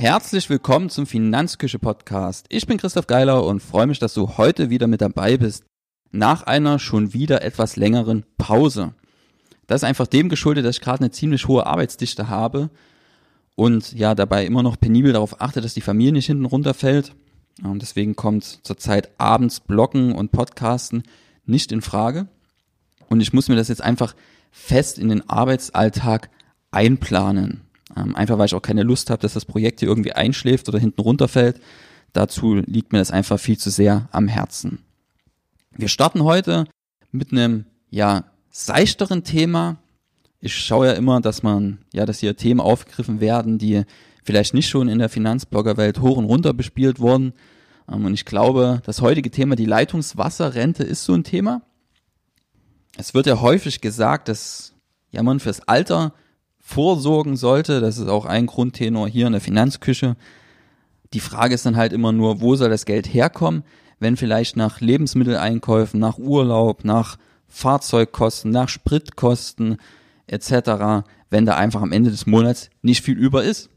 Herzlich willkommen zum Finanzküche Podcast. Ich bin Christoph Geiler und freue mich, dass du heute wieder mit dabei bist. Nach einer schon wieder etwas längeren Pause. Das ist einfach dem geschuldet, dass ich gerade eine ziemlich hohe Arbeitsdichte habe und ja dabei immer noch penibel darauf achte, dass die Familie nicht hinten runterfällt. Und deswegen kommt zurzeit abends Bloggen und Podcasten nicht in Frage. Und ich muss mir das jetzt einfach fest in den Arbeitsalltag einplanen. Ähm, einfach weil ich auch keine Lust habe, dass das Projekt hier irgendwie einschläft oder hinten runterfällt. Dazu liegt mir das einfach viel zu sehr am Herzen. Wir starten heute mit einem ja seichteren Thema. Ich schaue ja immer, dass man ja, dass hier Themen aufgegriffen werden, die vielleicht nicht schon in der Finanzbloggerwelt hoch und runter bespielt wurden. Ähm, und ich glaube, das heutige Thema, die Leitungswasserrente, ist so ein Thema. Es wird ja häufig gesagt, dass ja man fürs Alter vorsorgen sollte. Das ist auch ein Grundtenor hier in der Finanzküche. Die Frage ist dann halt immer nur, wo soll das Geld herkommen, wenn vielleicht nach Lebensmitteleinkäufen, nach Urlaub, nach Fahrzeugkosten, nach Spritkosten etc., wenn da einfach am Ende des Monats nicht viel über ist.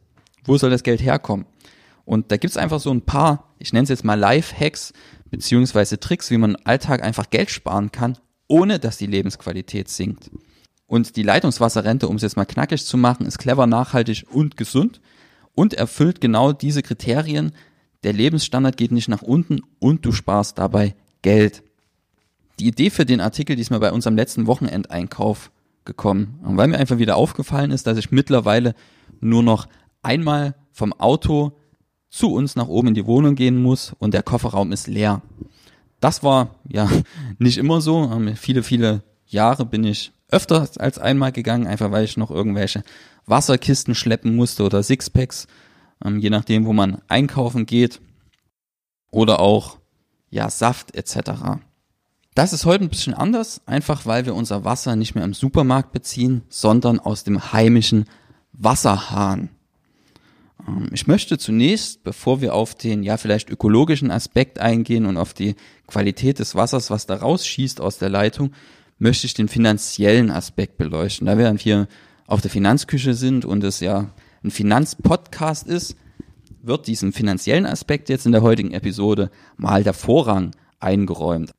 Wo soll das Geld herkommen? Und da gibt's einfach so ein paar, ich nenne es jetzt mal Life-Hacks, beziehungsweise Tricks, wie man im Alltag einfach Geld sparen kann, ohne dass die Lebensqualität sinkt. Und die Leitungswasserrente, um es jetzt mal knackig zu machen, ist clever, nachhaltig und gesund und erfüllt genau diese Kriterien. Der Lebensstandard geht nicht nach unten und du sparst dabei Geld. Die Idee für den Artikel, die ist mir bei unserem letzten Wochenendeinkauf gekommen, weil mir einfach wieder aufgefallen ist, dass ich mittlerweile nur noch einmal vom Auto zu uns nach oben in die Wohnung gehen muss und der Kofferraum ist leer. Das war ja nicht immer so. Viele, viele Jahre bin ich öfter als einmal gegangen, einfach weil ich noch irgendwelche Wasserkisten schleppen musste oder Sixpacks, ähm, je nachdem, wo man einkaufen geht. Oder auch, ja, Saft etc. Das ist heute ein bisschen anders, einfach weil wir unser Wasser nicht mehr im Supermarkt beziehen, sondern aus dem heimischen Wasserhahn. Ähm, ich möchte zunächst, bevor wir auf den ja vielleicht ökologischen Aspekt eingehen und auf die Qualität des Wassers, was da rausschießt aus der Leitung, möchte ich den finanziellen Aspekt beleuchten. Da wir dann hier auf der Finanzküche sind und es ja ein Finanzpodcast ist, wird diesem finanziellen Aspekt jetzt in der heutigen Episode mal der Vorrang eingeräumt.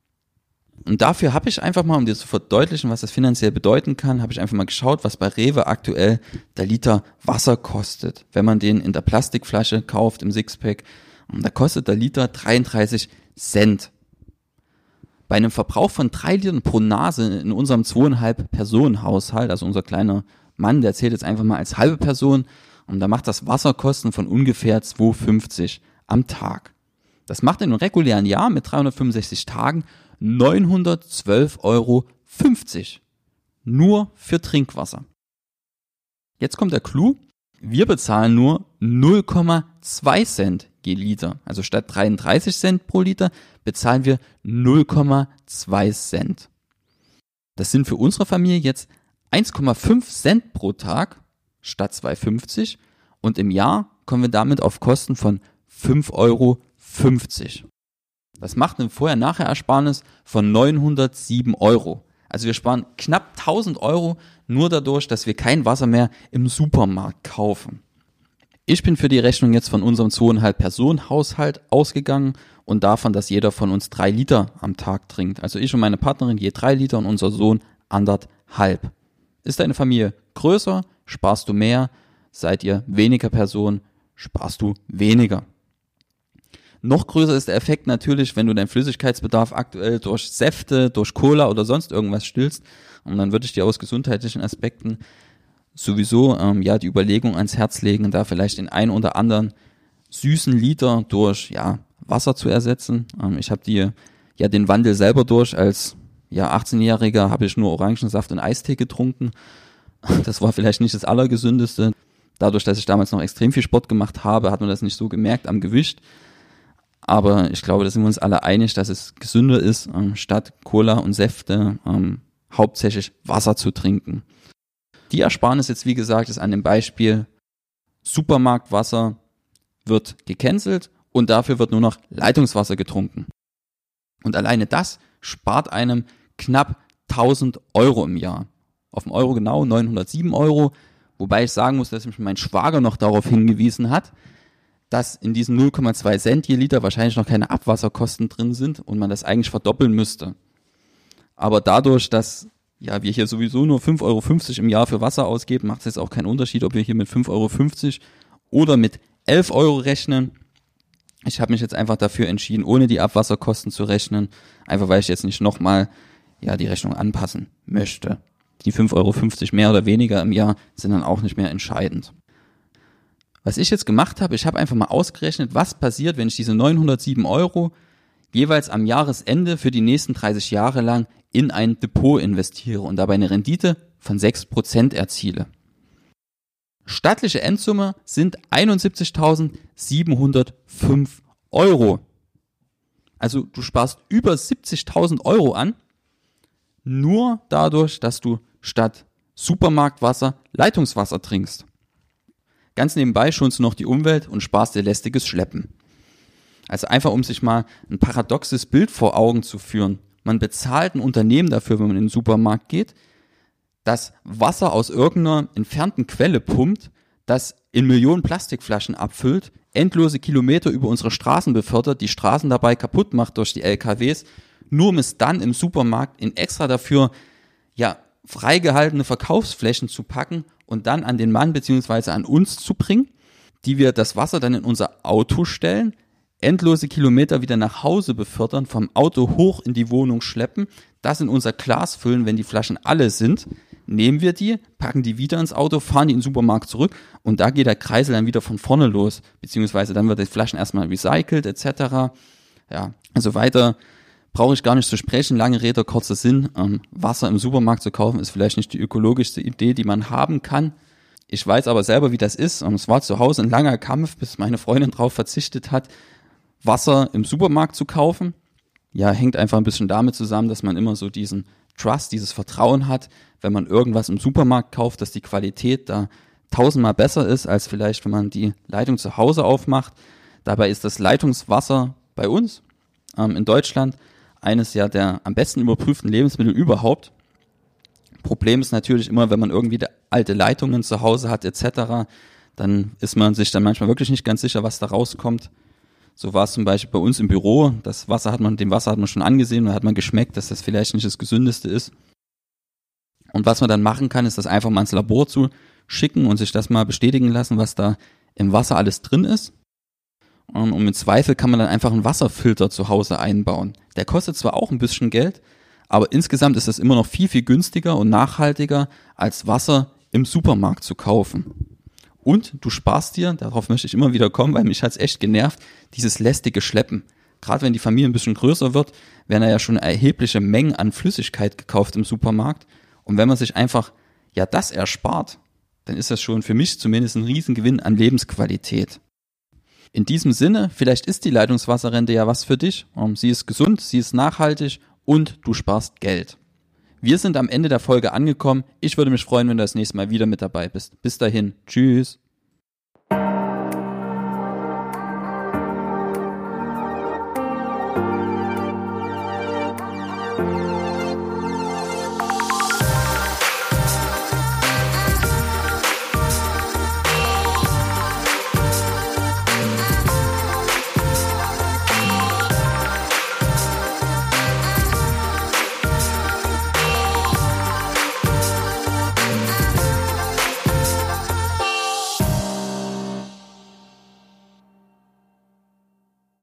Und dafür habe ich einfach mal, um dir zu verdeutlichen, was das finanziell bedeuten kann, habe ich einfach mal geschaut, was bei Rewe aktuell der Liter Wasser kostet. Wenn man den in der Plastikflasche kauft, im Sixpack, da kostet der Liter 33 Cent. Bei einem Verbrauch von drei Litern pro Nase in unserem zweieinhalb Personen Haushalt, also unser kleiner Mann, der zählt jetzt einfach mal als halbe Person und da macht das Wasserkosten von ungefähr 2,50 am Tag. Das macht in einem regulären Jahr mit 365 Tagen 912,50 Euro. Nur für Trinkwasser. Jetzt kommt der Clou. Wir bezahlen nur 0,2 Cent Liter. Also statt 33 Cent pro Liter bezahlen wir 0,2 Cent. Das sind für unsere Familie jetzt 1,5 Cent pro Tag statt 2,50 und im Jahr kommen wir damit auf Kosten von 5,50 Euro. Das macht ein Vorher-Nachher-Ersparnis von 907 Euro. Also wir sparen knapp 1000 Euro nur dadurch, dass wir kein Wasser mehr im Supermarkt kaufen. Ich bin für die Rechnung jetzt von unserem zweieinhalb Personen Haushalt ausgegangen und davon, dass jeder von uns drei Liter am Tag trinkt. Also ich und meine Partnerin je drei Liter und unser Sohn anderthalb. Ist deine Familie größer, sparst du mehr. Seid ihr weniger Personen, sparst du weniger. Noch größer ist der Effekt natürlich, wenn du deinen Flüssigkeitsbedarf aktuell durch Säfte, durch Cola oder sonst irgendwas stillst. Und dann würde ich dir aus gesundheitlichen Aspekten sowieso ähm, ja die Überlegung ans Herz legen, da vielleicht den einen oder anderen süßen Liter durch ja Wasser zu ersetzen. Ähm, ich habe die ja den Wandel selber durch. Als ja 18-Jähriger habe ich nur Orangensaft und Eistee getrunken. Das war vielleicht nicht das allergesündeste. Dadurch, dass ich damals noch extrem viel Sport gemacht habe, hat man das nicht so gemerkt am Gewicht. Aber ich glaube, da sind wir uns alle einig, dass es gesünder ist, ähm, statt Cola und Säfte ähm, hauptsächlich Wasser zu trinken. Die Ersparnis jetzt, wie gesagt, ist an dem Beispiel Supermarktwasser wird gecancelt und dafür wird nur noch Leitungswasser getrunken. Und alleine das spart einem knapp 1000 Euro im Jahr. Auf dem Euro genau 907 Euro, wobei ich sagen muss, dass mich mein Schwager noch darauf hingewiesen hat, dass in diesen 0,2 Cent je Liter wahrscheinlich noch keine Abwasserkosten drin sind und man das eigentlich verdoppeln müsste. Aber dadurch, dass ja, wir hier sowieso nur 5,50 Euro im Jahr für Wasser ausgeben, macht es jetzt auch keinen Unterschied, ob wir hier mit 5,50 Euro oder mit 11 Euro rechnen. Ich habe mich jetzt einfach dafür entschieden, ohne die Abwasserkosten zu rechnen, einfach weil ich jetzt nicht nochmal ja, die Rechnung anpassen möchte. Die 5,50 Euro mehr oder weniger im Jahr sind dann auch nicht mehr entscheidend. Was ich jetzt gemacht habe, ich habe einfach mal ausgerechnet, was passiert, wenn ich diese 907 Euro jeweils am Jahresende für die nächsten 30 Jahre lang in ein Depot investiere und dabei eine Rendite von 6% erziele. Stattliche Endsumme sind 71.705 Euro. Also du sparst über 70.000 Euro an, nur dadurch, dass du statt Supermarktwasser Leitungswasser trinkst. Ganz nebenbei schonst du noch die Umwelt und sparst dir lästiges Schleppen. Also einfach, um sich mal ein paradoxes Bild vor Augen zu führen. Man bezahlt ein Unternehmen dafür, wenn man in den Supermarkt geht, das Wasser aus irgendeiner entfernten Quelle pumpt, das in Millionen Plastikflaschen abfüllt, endlose Kilometer über unsere Straßen befördert, die Straßen dabei kaputt macht durch die LKWs, nur um es dann im Supermarkt in extra dafür, ja, freigehaltene Verkaufsflächen zu packen und dann an den Mann beziehungsweise an uns zu bringen, die wir das Wasser dann in unser Auto stellen, endlose Kilometer wieder nach Hause befördern, vom Auto hoch in die Wohnung schleppen, das in unser Glas füllen, wenn die Flaschen alle sind, nehmen wir die, packen die wieder ins Auto, fahren die in den Supermarkt zurück und da geht der Kreisel dann wieder von vorne los, beziehungsweise dann wird die Flaschen erstmal recycelt etc. Ja, also weiter brauche ich gar nicht zu sprechen, lange Rede, kurzer Sinn. Ähm, Wasser im Supermarkt zu kaufen ist vielleicht nicht die ökologischste Idee, die man haben kann. Ich weiß aber selber, wie das ist. Und es war zu Hause ein langer Kampf, bis meine Freundin darauf verzichtet hat, Wasser im Supermarkt zu kaufen. Ja, hängt einfach ein bisschen damit zusammen, dass man immer so diesen Trust, dieses Vertrauen hat, wenn man irgendwas im Supermarkt kauft, dass die Qualität da tausendmal besser ist, als vielleicht, wenn man die Leitung zu Hause aufmacht. Dabei ist das Leitungswasser bei uns ähm, in Deutschland eines ja der am besten überprüften Lebensmittel überhaupt. Problem ist natürlich immer, wenn man irgendwie alte Leitungen zu Hause hat etc., dann ist man sich dann manchmal wirklich nicht ganz sicher, was da rauskommt. So war es zum Beispiel bei uns im Büro. Das Wasser hat man, dem Wasser hat man schon angesehen und hat man geschmeckt, dass das vielleicht nicht das gesündeste ist. Und was man dann machen kann, ist das einfach mal ins Labor zu schicken und sich das mal bestätigen lassen, was da im Wasser alles drin ist. Und im Zweifel kann man dann einfach einen Wasserfilter zu Hause einbauen. Der kostet zwar auch ein bisschen Geld, aber insgesamt ist das immer noch viel, viel günstiger und nachhaltiger, als Wasser im Supermarkt zu kaufen. Und du sparst dir, darauf möchte ich immer wieder kommen, weil mich hat's echt genervt, dieses lästige Schleppen. Gerade wenn die Familie ein bisschen größer wird, werden da ja schon erhebliche Mengen an Flüssigkeit gekauft im Supermarkt. Und wenn man sich einfach ja das erspart, dann ist das schon für mich zumindest ein Riesengewinn an Lebensqualität. In diesem Sinne, vielleicht ist die Leitungswasserrente ja was für dich. Sie ist gesund, sie ist nachhaltig und du sparst Geld. Wir sind am Ende der Folge angekommen. Ich würde mich freuen, wenn du das nächste Mal wieder mit dabei bist. Bis dahin. Tschüss.